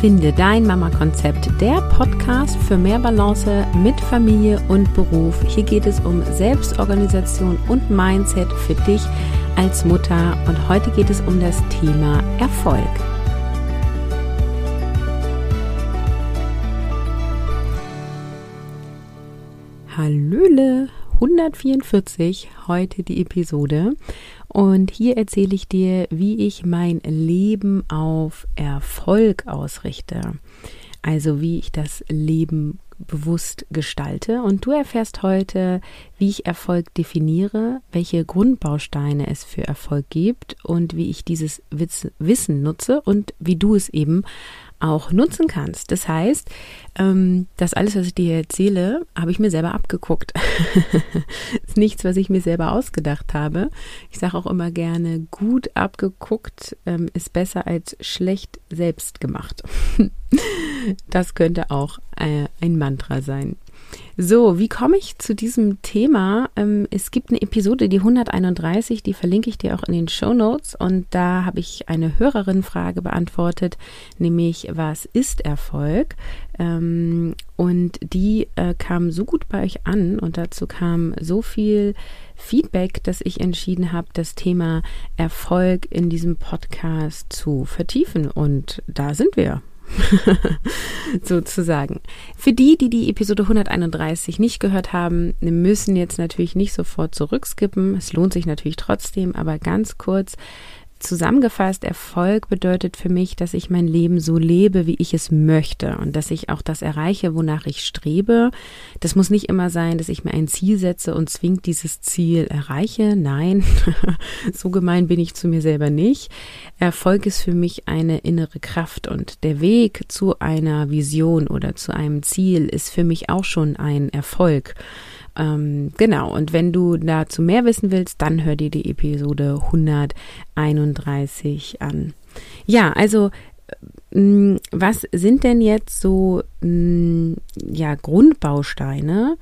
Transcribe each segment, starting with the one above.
Finde dein Mama-Konzept, der Podcast für mehr Balance mit Familie und Beruf. Hier geht es um Selbstorganisation und Mindset für dich als Mutter und heute geht es um das Thema Erfolg. Hallöle, 144, heute die Episode. Und hier erzähle ich dir, wie ich mein Leben auf Erfolg ausrichte. Also wie ich das Leben bewusst gestalte. Und du erfährst heute, wie ich Erfolg definiere, welche Grundbausteine es für Erfolg gibt und wie ich dieses Wissen nutze und wie du es eben auch nutzen kannst. Das heißt, ähm, das alles, was ich dir erzähle, habe ich mir selber abgeguckt. ist nichts, was ich mir selber ausgedacht habe. Ich sage auch immer gerne, gut abgeguckt ähm, ist besser als schlecht selbst gemacht. das könnte auch äh, ein Mantra sein. So, wie komme ich zu diesem Thema? Ähm, es gibt eine Episode, die 131, die verlinke ich dir auch in den Show Notes. Und da habe ich eine Hörerin-Frage beantwortet, nämlich was ist Erfolg? Ähm, und die äh, kam so gut bei euch an und dazu kam so viel Feedback, dass ich entschieden habe, das Thema Erfolg in diesem Podcast zu vertiefen. Und da sind wir. sozusagen. Für die, die die Episode 131 nicht gehört haben, müssen jetzt natürlich nicht sofort zurückskippen. Es lohnt sich natürlich trotzdem, aber ganz kurz Zusammengefasst, Erfolg bedeutet für mich, dass ich mein Leben so lebe, wie ich es möchte und dass ich auch das erreiche, wonach ich strebe. Das muss nicht immer sein, dass ich mir ein Ziel setze und zwingend dieses Ziel erreiche. Nein, so gemein bin ich zu mir selber nicht. Erfolg ist für mich eine innere Kraft und der Weg zu einer Vision oder zu einem Ziel ist für mich auch schon ein Erfolg. Ähm, genau, und wenn du dazu mehr wissen willst, dann hör dir die Episode 131 an. Ja, also äh, was sind denn jetzt so ja, Grundbausteine,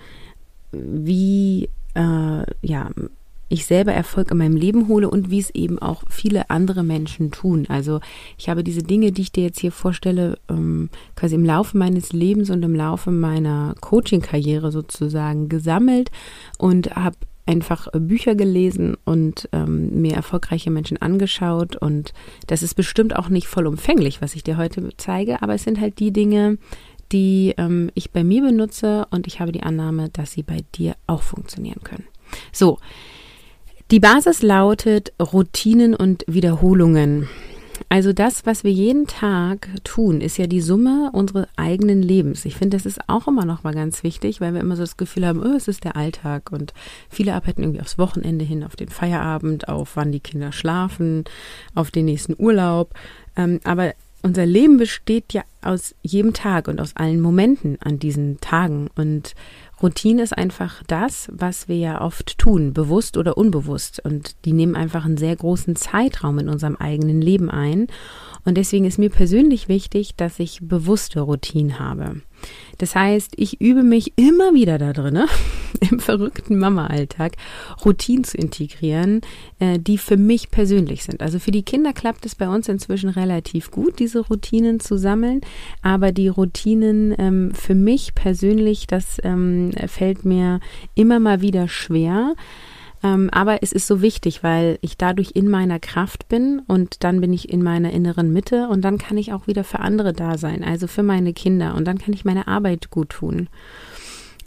wie äh, ja, ich selber Erfolg in meinem Leben hole und wie es eben auch viele andere Menschen tun. Also ich habe diese Dinge, die ich dir jetzt hier vorstelle, ähm, quasi im Laufe meines Lebens und im Laufe meiner Coaching-Karriere sozusagen gesammelt und habe einfach Bücher gelesen und ähm, mir erfolgreiche Menschen angeschaut. Und das ist bestimmt auch nicht vollumfänglich, was ich dir heute zeige, aber es sind halt die Dinge, die ähm, ich bei mir benutze und ich habe die Annahme, dass sie bei dir auch funktionieren können. So, die Basis lautet Routinen und Wiederholungen. Also das, was wir jeden Tag tun, ist ja die Summe unseres eigenen Lebens. Ich finde, das ist auch immer noch mal ganz wichtig, weil wir immer so das Gefühl haben, oh, es ist der Alltag und viele arbeiten irgendwie aufs Wochenende hin, auf den Feierabend, auf wann die Kinder schlafen, auf den nächsten Urlaub. Ähm, aber unser Leben besteht ja aus jedem Tag und aus allen Momenten an diesen Tagen und Routine ist einfach das, was wir ja oft tun, bewusst oder unbewusst. Und die nehmen einfach einen sehr großen Zeitraum in unserem eigenen Leben ein. Und deswegen ist mir persönlich wichtig, dass ich bewusste Routinen habe. Das heißt, ich übe mich immer wieder da drin, im verrückten Mama-Alltag, Routinen zu integrieren, äh, die für mich persönlich sind. Also für die Kinder klappt es bei uns inzwischen relativ gut, diese Routinen zu sammeln. Aber die Routinen ähm, für mich persönlich, das ähm, fällt mir immer mal wieder schwer. Ähm, aber es ist so wichtig, weil ich dadurch in meiner Kraft bin und dann bin ich in meiner inneren Mitte und dann kann ich auch wieder für andere da sein, also für meine Kinder und dann kann ich meine Arbeit gut tun.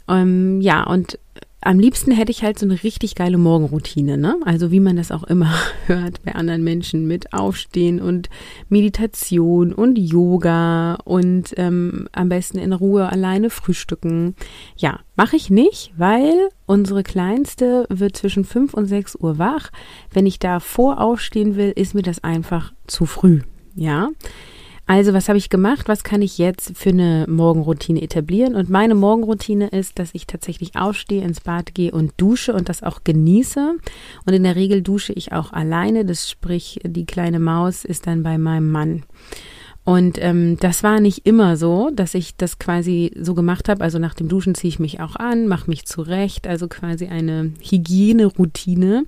Ähm, ja, und am liebsten hätte ich halt so eine richtig geile Morgenroutine, ne? Also wie man das auch immer hört bei anderen Menschen mit Aufstehen und Meditation und Yoga und ähm, am besten in Ruhe alleine frühstücken. Ja, mache ich nicht, weil unsere Kleinste wird zwischen fünf und sechs Uhr wach. Wenn ich da vor aufstehen will, ist mir das einfach zu früh. Ja. Also, was habe ich gemacht? Was kann ich jetzt für eine Morgenroutine etablieren? Und meine Morgenroutine ist, dass ich tatsächlich aufstehe, ins Bad gehe und dusche und das auch genieße. Und in der Regel dusche ich auch alleine. Das sprich, die kleine Maus ist dann bei meinem Mann. Und ähm, das war nicht immer so, dass ich das quasi so gemacht habe. Also nach dem Duschen ziehe ich mich auch an, mache mich zurecht, also quasi eine Hygieneroutine.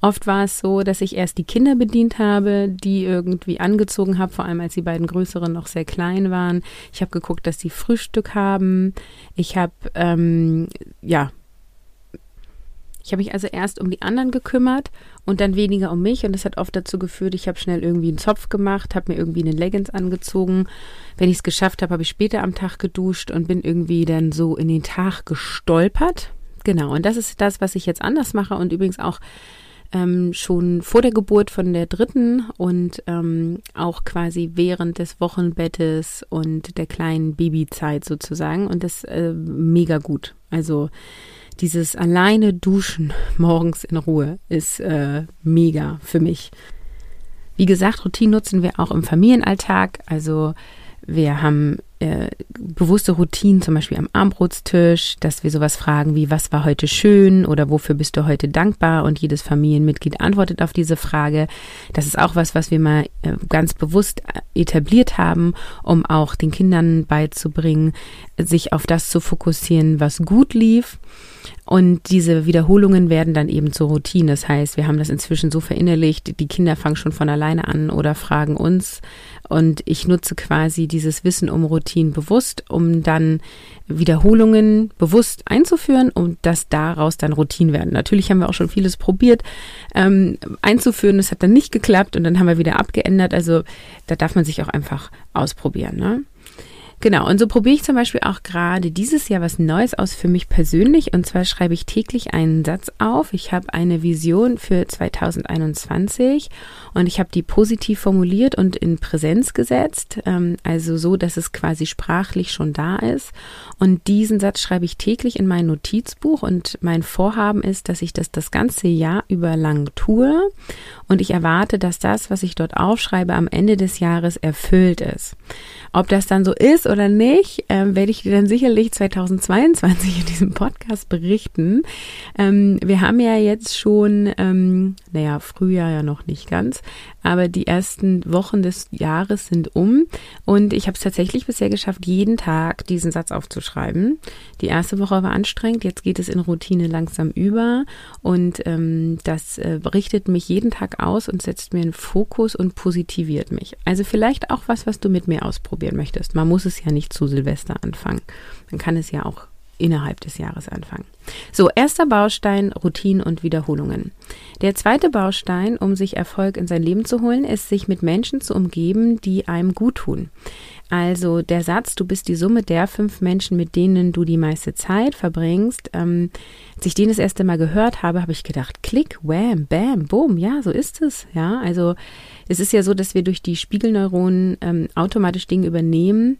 Oft war es so, dass ich erst die Kinder bedient habe, die irgendwie angezogen habe, vor allem als die beiden Größeren noch sehr klein waren. Ich habe geguckt, dass sie Frühstück haben. Ich habe ähm, ja ich habe mich also erst um die anderen gekümmert und dann weniger um mich und das hat oft dazu geführt, ich habe schnell irgendwie einen Zopf gemacht, habe mir irgendwie eine Leggings angezogen. Wenn ich es geschafft habe, habe ich später am Tag geduscht und bin irgendwie dann so in den Tag gestolpert. Genau, und das ist das, was ich jetzt anders mache und übrigens auch ähm, schon vor der Geburt von der dritten und ähm, auch quasi während des Wochenbettes und der kleinen Babyzeit sozusagen und das äh, mega gut. Also dieses alleine Duschen morgens in Ruhe ist äh, mega für mich. Wie gesagt, Routine nutzen wir auch im Familienalltag. Also wir haben äh, bewusste Routinen, zum Beispiel am Armbrotstisch, dass wir sowas fragen wie, was war heute schön oder wofür bist du heute dankbar? Und jedes Familienmitglied antwortet auf diese Frage. Das ist auch was, was wir mal äh, ganz bewusst äh, etabliert haben, um auch den Kindern beizubringen, sich auf das zu fokussieren, was gut lief und diese Wiederholungen werden dann eben zur Routine. Das heißt, wir haben das inzwischen so verinnerlicht, die Kinder fangen schon von alleine an oder fragen uns. Und ich nutze quasi dieses Wissen um Routinen bewusst, um dann Wiederholungen bewusst einzuführen und dass daraus dann Routinen werden. Natürlich haben wir auch schon vieles probiert ähm, einzuführen. Das hat dann nicht geklappt und dann haben wir wieder abgeändert. Also da darf man sich auch einfach ausprobieren. Ne? Genau, und so probiere ich zum Beispiel auch gerade dieses Jahr was Neues aus für mich persönlich. Und zwar schreibe ich täglich einen Satz auf. Ich habe eine Vision für 2021 und ich habe die positiv formuliert und in Präsenz gesetzt. Ähm, also so, dass es quasi sprachlich schon da ist. Und diesen Satz schreibe ich täglich in mein Notizbuch. Und mein Vorhaben ist, dass ich das das ganze Jahr über lang tue. Und ich erwarte, dass das, was ich dort aufschreibe, am Ende des Jahres erfüllt ist. Ob das dann so ist oder nicht, ähm, werde ich dir dann sicherlich 2022 in diesem Podcast berichten. Ähm, wir haben ja jetzt schon, ähm, naja, Frühjahr ja noch nicht ganz, aber die ersten Wochen des Jahres sind um und ich habe es tatsächlich bisher geschafft, jeden Tag diesen Satz aufzuschreiben. Die erste Woche war anstrengend, jetzt geht es in Routine langsam über und ähm, das äh, richtet mich jeden Tag aus und setzt mir einen Fokus und positiviert mich. Also vielleicht auch was, was du mit mir ausprobieren möchtest. Man muss es ja nicht zu Silvester anfangen. Man kann es ja auch innerhalb des Jahres anfangen. So, erster Baustein, Routinen und Wiederholungen. Der zweite Baustein, um sich Erfolg in sein Leben zu holen, ist, sich mit Menschen zu umgeben, die einem gut tun. Also der Satz, du bist die Summe der fünf Menschen, mit denen du die meiste Zeit verbringst. Ähm, als ich den das erste Mal gehört habe, habe ich gedacht, klick, wham, bam, boom, ja, so ist es. Ja, also es ist ja so, dass wir durch die Spiegelneuronen ähm, automatisch Dinge übernehmen,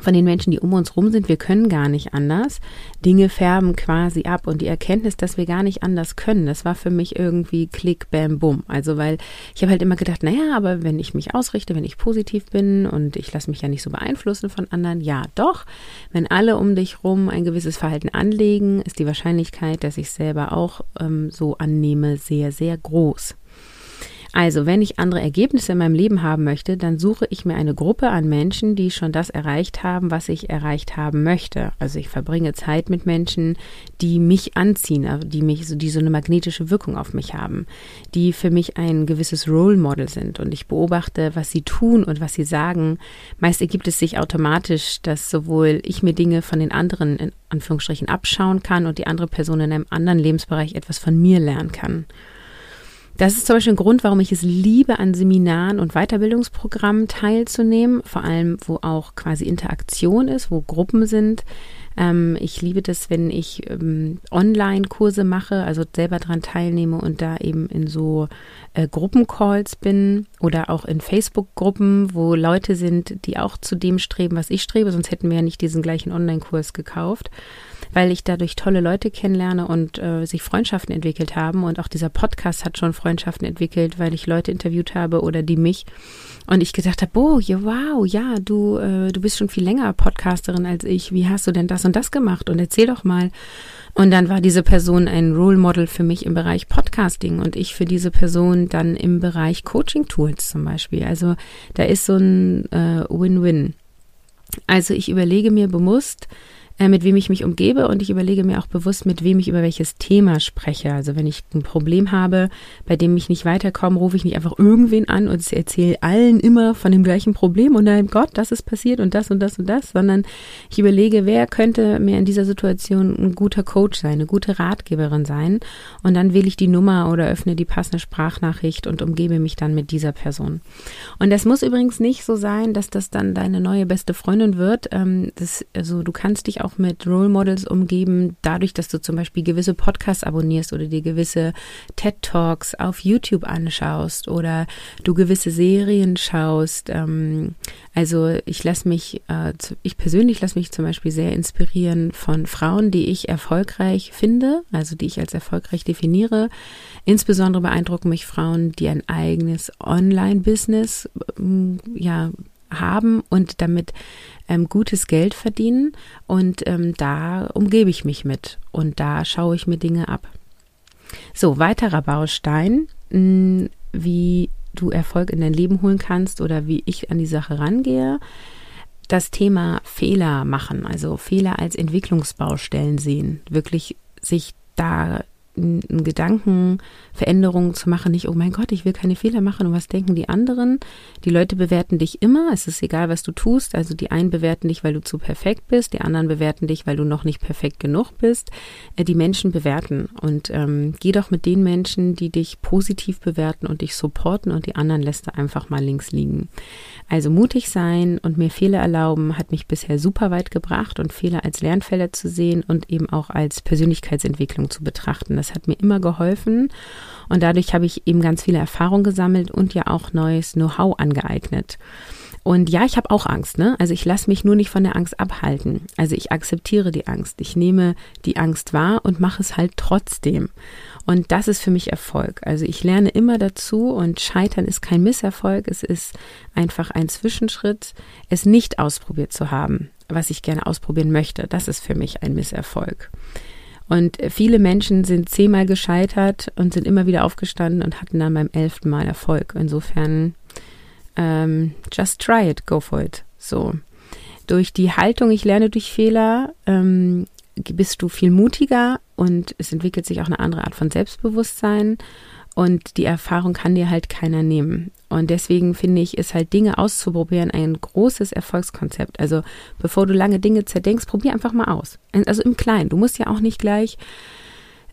von den Menschen, die um uns rum sind, wir können gar nicht anders. Dinge färben quasi ab und die Erkenntnis, dass wir gar nicht anders können, das war für mich irgendwie klick, bam, bum. Also weil ich habe halt immer gedacht, naja, aber wenn ich mich ausrichte, wenn ich positiv bin und ich lasse mich ja nicht so beeinflussen von anderen, ja doch. Wenn alle um dich rum ein gewisses Verhalten anlegen, ist die Wahrscheinlichkeit, dass ich selber auch ähm, so annehme, sehr, sehr groß. Also, wenn ich andere Ergebnisse in meinem Leben haben möchte, dann suche ich mir eine Gruppe an Menschen, die schon das erreicht haben, was ich erreicht haben möchte. Also ich verbringe Zeit mit Menschen, die mich anziehen, also die mich so, die so eine magnetische Wirkung auf mich haben, die für mich ein gewisses Role Model sind. Und ich beobachte, was sie tun und was sie sagen. Meist ergibt es sich automatisch, dass sowohl ich mir Dinge von den anderen in Anführungsstrichen abschauen kann und die andere Person in einem anderen Lebensbereich etwas von mir lernen kann. Das ist zum Beispiel ein Grund, warum ich es liebe, an Seminaren und Weiterbildungsprogrammen teilzunehmen, vor allem wo auch quasi Interaktion ist, wo Gruppen sind. Ähm, ich liebe das, wenn ich ähm, Online-Kurse mache, also selber daran teilnehme und da eben in so äh, Gruppencalls bin oder auch in Facebook-Gruppen, wo Leute sind, die auch zu dem streben, was ich strebe, sonst hätten wir ja nicht diesen gleichen Online-Kurs gekauft. Weil ich dadurch tolle Leute kennenlerne und äh, sich Freundschaften entwickelt haben. Und auch dieser Podcast hat schon Freundschaften entwickelt, weil ich Leute interviewt habe oder die mich. Und ich gedacht habe, oh, ja, wow, ja, du, äh, du bist schon viel länger Podcasterin als ich. Wie hast du denn das und das gemacht? Und erzähl doch mal. Und dann war diese Person ein Role Model für mich im Bereich Podcasting und ich für diese Person dann im Bereich Coaching Tools zum Beispiel. Also da ist so ein äh, Win-Win. Also ich überlege mir bewusst, äh, mit wem ich mich umgebe und ich überlege mir auch bewusst, mit wem ich über welches Thema spreche. Also wenn ich ein Problem habe, bei dem ich nicht weiterkomme, rufe ich nicht einfach irgendwen an und erzähle allen immer von dem gleichen Problem und dann, Gott, das ist passiert und das und das und das, sondern ich überlege, wer könnte mir in dieser Situation ein guter Coach sein, eine gute Ratgeberin sein und dann wähle ich die Nummer oder öffne die passende Sprachnachricht und umgebe mich dann mit dieser Person. Und das muss übrigens nicht so sein, dass das dann deine neue beste Freundin wird. Ähm, das, also du kannst dich auch mit Role Models umgeben, dadurch, dass du zum Beispiel gewisse Podcasts abonnierst oder dir gewisse TED Talks auf YouTube anschaust oder du gewisse Serien schaust. Ähm, also ich lasse mich, äh, ich persönlich lasse mich zum Beispiel sehr inspirieren von Frauen, die ich erfolgreich finde, also die ich als erfolgreich definiere. Insbesondere beeindrucken mich Frauen, die ein eigenes Online-Business ähm, ja haben und damit ähm, gutes Geld verdienen. Und ähm, da umgebe ich mich mit und da schaue ich mir Dinge ab. So, weiterer Baustein, mh, hm, wie du Erfolg in dein Leben holen kannst oder wie ich an die Sache rangehe. Das Thema Fehler machen, also Fehler als Entwicklungsbaustellen sehen, wirklich sich da einen Gedankenveränderung zu machen, nicht, oh mein Gott, ich will keine Fehler machen und was denken die anderen? Die Leute bewerten dich immer, es ist egal, was du tust. Also die einen bewerten dich, weil du zu perfekt bist, die anderen bewerten dich, weil du noch nicht perfekt genug bist. Äh, die Menschen bewerten und ähm, geh doch mit den Menschen, die dich positiv bewerten und dich supporten und die anderen lässt du einfach mal links liegen. Also mutig sein und mir Fehler erlauben hat mich bisher super weit gebracht und Fehler als Lernfelder zu sehen und eben auch als Persönlichkeitsentwicklung zu betrachten. Das hat mir immer geholfen und dadurch habe ich eben ganz viele Erfahrungen gesammelt und ja auch neues Know-how angeeignet. Und ja, ich habe auch Angst, ne? Also ich lasse mich nur nicht von der Angst abhalten. Also ich akzeptiere die Angst. Ich nehme die Angst wahr und mache es halt trotzdem. Und das ist für mich Erfolg. Also ich lerne immer dazu und Scheitern ist kein Misserfolg. Es ist einfach ein Zwischenschritt, es nicht ausprobiert zu haben, was ich gerne ausprobieren möchte. Das ist für mich ein Misserfolg. Und viele Menschen sind zehnmal gescheitert und sind immer wieder aufgestanden und hatten dann beim elften Mal Erfolg. Insofern ähm, just try it, go for it. So. Durch die Haltung, ich lerne durch Fehler, ähm, bist du viel mutiger und es entwickelt sich auch eine andere Art von Selbstbewusstsein und die Erfahrung kann dir halt keiner nehmen. Und deswegen finde ich, ist halt Dinge auszuprobieren ein großes Erfolgskonzept. Also bevor du lange Dinge zerdenkst, probier einfach mal aus. Also im Kleinen. Du musst ja auch nicht gleich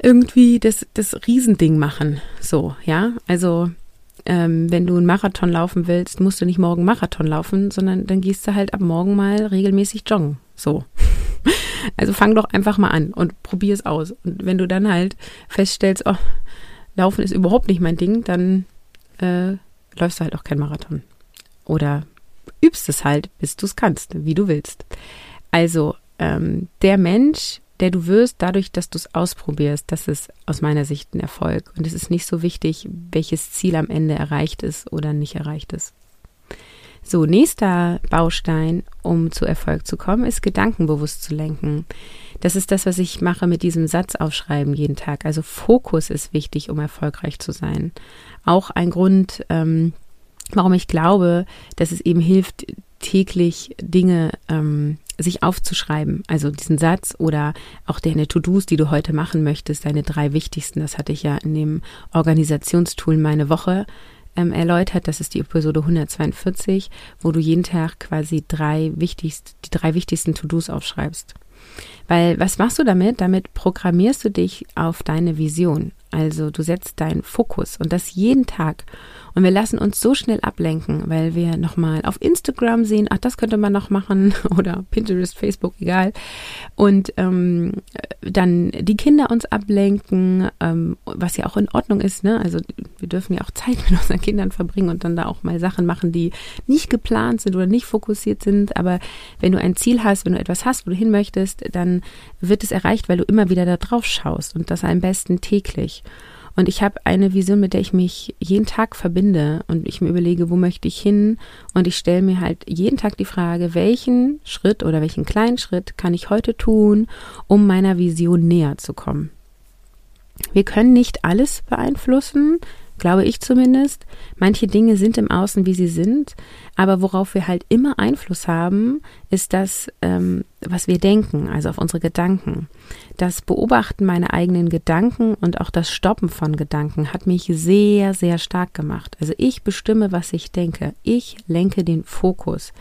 irgendwie das, das Riesending machen. So, ja. Also ähm, wenn du einen Marathon laufen willst, musst du nicht morgen Marathon laufen, sondern dann gehst du halt ab morgen mal regelmäßig joggen. So. Also fang doch einfach mal an und probier es aus. Und wenn du dann halt feststellst, oh, Laufen ist überhaupt nicht mein Ding, dann äh, läufst du halt auch kein Marathon. Oder übst es halt, bis du es kannst, wie du willst. Also ähm, der Mensch, der du wirst, dadurch, dass du es ausprobierst, das ist aus meiner Sicht ein Erfolg. Und es ist nicht so wichtig, welches Ziel am Ende erreicht ist oder nicht erreicht ist. So, nächster Baustein, um zu Erfolg zu kommen, ist gedankenbewusst zu lenken. Das ist das, was ich mache mit diesem Satz aufschreiben jeden Tag. Also Fokus ist wichtig, um erfolgreich zu sein. Auch ein Grund, ähm, warum ich glaube, dass es eben hilft, täglich Dinge ähm, sich aufzuschreiben. Also diesen Satz oder auch deine To-Dos, die du heute machen möchtest, deine drei wichtigsten. Das hatte ich ja in dem Organisationstool meine Woche ähm, erläutert. Das ist die Episode 142, wo du jeden Tag quasi drei wichtigst, die drei wichtigsten To-Dos aufschreibst. Weil was machst du damit? Damit programmierst du dich auf deine Vision. Also du setzt deinen Fokus und das jeden Tag. Und wir lassen uns so schnell ablenken, weil wir nochmal auf Instagram sehen, ach, das könnte man noch machen oder Pinterest, Facebook, egal. Und ähm, dann die Kinder uns ablenken, ähm, was ja auch in Ordnung ist. Ne? Also wir dürfen ja auch Zeit mit unseren Kindern verbringen und dann da auch mal Sachen machen, die nicht geplant sind oder nicht fokussiert sind. Aber wenn du ein Ziel hast, wenn du etwas hast, wo du hin möchtest, dann wird es erreicht, weil du immer wieder da drauf schaust und das am besten täglich. Und ich habe eine Vision, mit der ich mich jeden Tag verbinde und ich mir überlege, wo möchte ich hin? Und ich stelle mir halt jeden Tag die Frage, welchen Schritt oder welchen kleinen Schritt kann ich heute tun, um meiner Vision näher zu kommen? Wir können nicht alles beeinflussen, glaube ich zumindest. Manche Dinge sind im Außen, wie sie sind, aber worauf wir halt immer Einfluss haben, ist das, ähm, was wir denken, also auf unsere Gedanken. Das Beobachten meiner eigenen Gedanken und auch das Stoppen von Gedanken hat mich sehr, sehr stark gemacht. Also ich bestimme, was ich denke. Ich lenke den Fokus.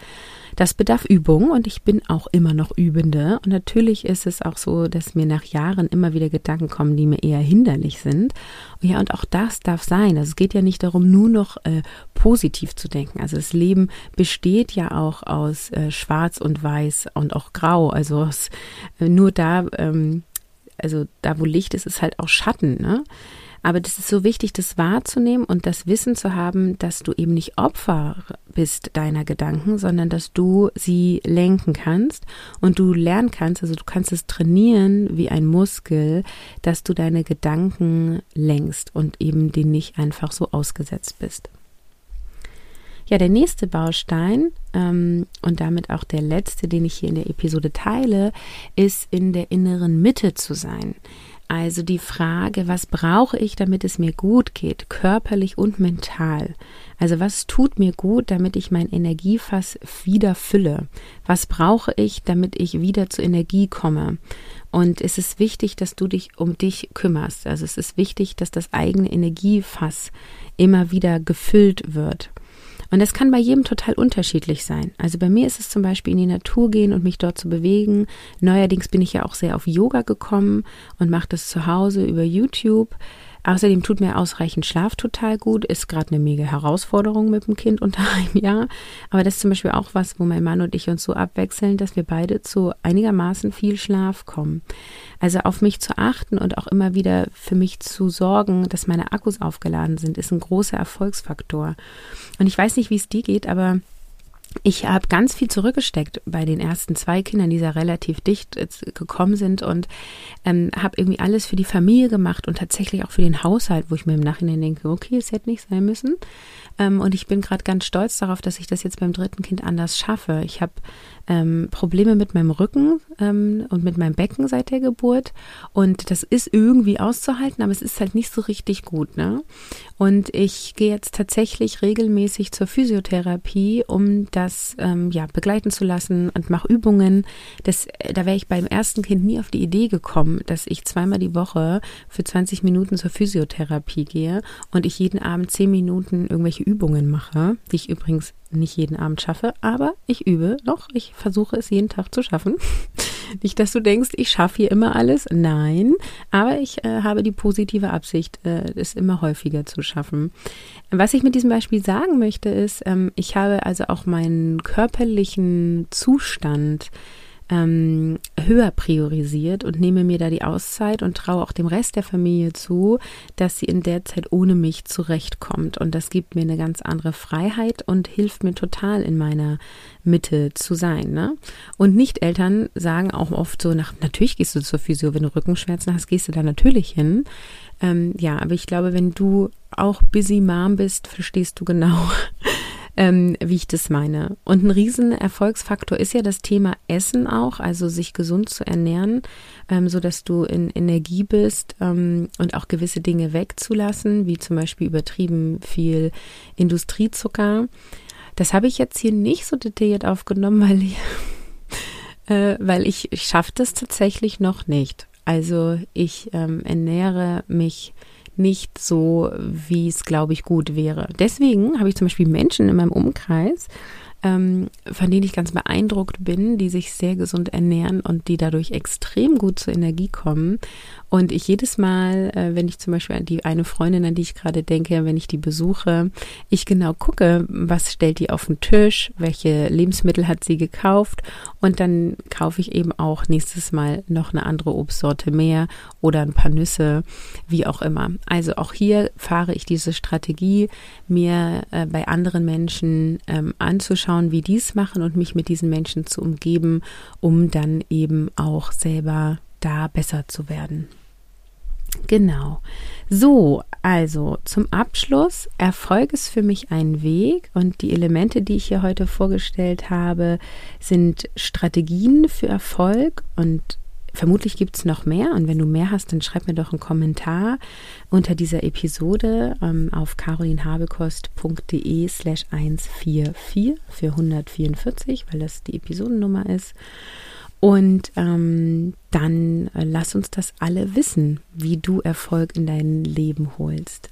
Das bedarf Übung und ich bin auch immer noch Übende. Und natürlich ist es auch so, dass mir nach Jahren immer wieder Gedanken kommen, die mir eher hinderlich sind. Ja, und auch das darf sein. Also es geht ja nicht darum, nur noch äh, positiv zu denken. Also das Leben besteht ja auch aus äh, Schwarz und Weiß und auch Grau. Also es, äh, nur da, ähm, also da, wo Licht ist, ist halt auch Schatten. Ne? Aber das ist so wichtig, das wahrzunehmen und das Wissen zu haben, dass du eben nicht Opfer bist deiner Gedanken, sondern dass du sie lenken kannst und du lernen kannst, also du kannst es trainieren wie ein Muskel, dass du deine Gedanken lenkst und eben den nicht einfach so ausgesetzt bist. Ja, der nächste Baustein ähm, und damit auch der letzte, den ich hier in der Episode teile, ist in der inneren Mitte zu sein. Also die Frage, was brauche ich, damit es mir gut geht, körperlich und mental? Also was tut mir gut, damit ich mein Energiefass wieder fülle? Was brauche ich, damit ich wieder zur Energie komme? Und es ist wichtig, dass du dich um dich kümmerst. Also es ist wichtig, dass das eigene Energiefass immer wieder gefüllt wird. Und das kann bei jedem total unterschiedlich sein. Also bei mir ist es zum Beispiel in die Natur gehen und mich dort zu bewegen. Neuerdings bin ich ja auch sehr auf Yoga gekommen und mache das zu Hause über YouTube. Außerdem tut mir ausreichend Schlaf total gut, ist gerade eine mega Herausforderung mit dem Kind unter einem Jahr. Aber das ist zum Beispiel auch was, wo mein Mann und ich uns so abwechseln, dass wir beide zu einigermaßen viel Schlaf kommen. Also auf mich zu achten und auch immer wieder für mich zu sorgen, dass meine Akkus aufgeladen sind, ist ein großer Erfolgsfaktor. Und ich weiß nicht, wie es dir geht, aber ich habe ganz viel zurückgesteckt bei den ersten zwei Kindern, die da relativ dicht gekommen sind und ähm, habe irgendwie alles für die Familie gemacht und tatsächlich auch für den Haushalt, wo ich mir im Nachhinein denke, okay, es hätte nicht sein müssen. Ähm, und ich bin gerade ganz stolz darauf, dass ich das jetzt beim dritten Kind anders schaffe. Ich habe ähm, Probleme mit meinem Rücken ähm, und mit meinem Becken seit der Geburt. Und das ist irgendwie auszuhalten, aber es ist halt nicht so richtig gut. Ne? Und ich gehe jetzt tatsächlich regelmäßig zur Physiotherapie, um das ähm, ja begleiten zu lassen und mache Übungen. Das, äh, da wäre ich beim ersten Kind nie auf die Idee gekommen, dass ich zweimal die Woche für 20 Minuten zur Physiotherapie gehe und ich jeden Abend 10 Minuten irgendwelche Übungen mache, die ich übrigens nicht jeden Abend schaffe, aber ich übe noch. Ich versuche es jeden Tag zu schaffen. Nicht, dass du denkst, ich schaffe hier immer alles. Nein, aber ich äh, habe die positive Absicht, äh, es immer häufiger zu schaffen. Was ich mit diesem Beispiel sagen möchte, ist, ähm, ich habe also auch meinen körperlichen Zustand ähm, höher priorisiert und nehme mir da die Auszeit und traue auch dem Rest der Familie zu, dass sie in der Zeit ohne mich zurechtkommt. Und das gibt mir eine ganz andere Freiheit und hilft mir total in meiner Mitte zu sein. Ne? Und Nicht-Eltern sagen auch oft so, nach, natürlich gehst du zur Physio, wenn du Rückenschmerzen hast, gehst du da natürlich hin. Ähm, ja, aber ich glaube, wenn du auch busy Mom bist, verstehst du genau, ähm, wie ich das meine. Und ein riesen Erfolgsfaktor ist ja das Thema Essen auch, also sich gesund zu ernähren, ähm, so dass du in Energie bist ähm, und auch gewisse Dinge wegzulassen, wie zum Beispiel übertrieben viel Industriezucker. Das habe ich jetzt hier nicht so detailliert aufgenommen, weil ich, äh, weil ich, ich schaffe das tatsächlich noch nicht. Also ich ähm, ernähre mich nicht so, wie es, glaube ich, gut wäre. Deswegen habe ich zum Beispiel Menschen in meinem Umkreis, ähm, von denen ich ganz beeindruckt bin, die sich sehr gesund ernähren und die dadurch extrem gut zur Energie kommen. Und ich jedes Mal, äh, wenn ich zum Beispiel an die eine Freundin, an die ich gerade denke, wenn ich die besuche, ich genau gucke, was stellt die auf den Tisch, welche Lebensmittel hat sie gekauft und dann kaufe ich eben auch nächstes Mal noch eine andere Obstsorte mehr oder ein paar Nüsse, wie auch immer. Also auch hier fahre ich diese Strategie, mir äh, bei anderen Menschen ähm, anzuschauen, wie die es machen und mich mit diesen Menschen zu umgeben, um dann eben auch selber da besser zu werden. Genau. So, also zum Abschluss, Erfolg ist für mich ein Weg und die Elemente, die ich hier heute vorgestellt habe, sind Strategien für Erfolg und vermutlich gibt es noch mehr und wenn du mehr hast, dann schreib mir doch einen Kommentar unter dieser Episode ähm, auf carolinhabekost.de slash 144 für 144, weil das die Episodennummer ist. Und ähm, dann äh, lass uns das alle wissen, wie du Erfolg in dein Leben holst.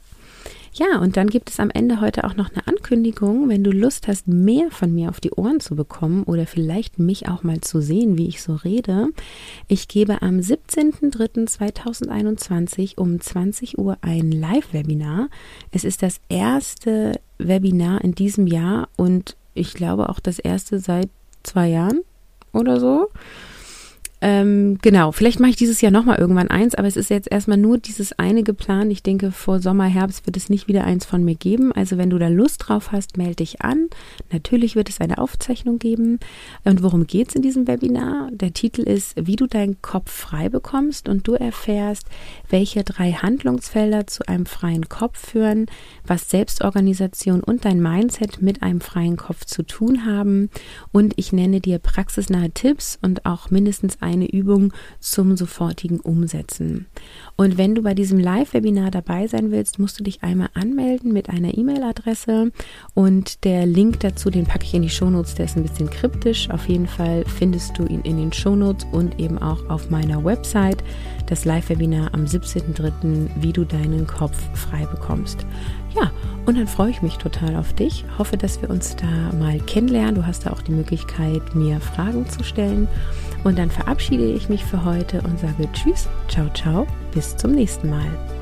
Ja, und dann gibt es am Ende heute auch noch eine Ankündigung, wenn du Lust hast, mehr von mir auf die Ohren zu bekommen oder vielleicht mich auch mal zu sehen, wie ich so rede. Ich gebe am 17.03.2021 um 20 Uhr ein Live-Webinar. Es ist das erste Webinar in diesem Jahr und ich glaube auch das erste seit zwei Jahren oder so. Ähm, genau, vielleicht mache ich dieses Jahr nochmal irgendwann eins, aber es ist jetzt erstmal nur dieses eine geplant. Ich denke, vor Sommer, Herbst wird es nicht wieder eins von mir geben. Also wenn du da Lust drauf hast, melde dich an. Natürlich wird es eine Aufzeichnung geben. Und worum geht es in diesem Webinar? Der Titel ist, wie du deinen Kopf frei bekommst und du erfährst, welche drei Handlungsfelder zu einem freien Kopf führen, was Selbstorganisation und dein Mindset mit einem freien Kopf zu tun haben. Und ich nenne dir praxisnahe Tipps und auch mindestens eine Übung zum sofortigen Umsetzen. Und wenn du bei diesem Live-Webinar dabei sein willst, musst du dich einmal anmelden mit einer E-Mail-Adresse und der Link dazu, den packe ich in die Shownotes, der ist ein bisschen kryptisch. Auf jeden Fall findest du ihn in den Shownotes und eben auch auf meiner Website das Live-Webinar am 17.03., wie du deinen Kopf frei bekommst. Ja, und dann freue ich mich total auf dich. Hoffe, dass wir uns da mal kennenlernen. Du hast da auch die Möglichkeit, mir Fragen zu stellen. Und dann verabschiede ich mich für heute und sage Tschüss, ciao, ciao, bis zum nächsten Mal.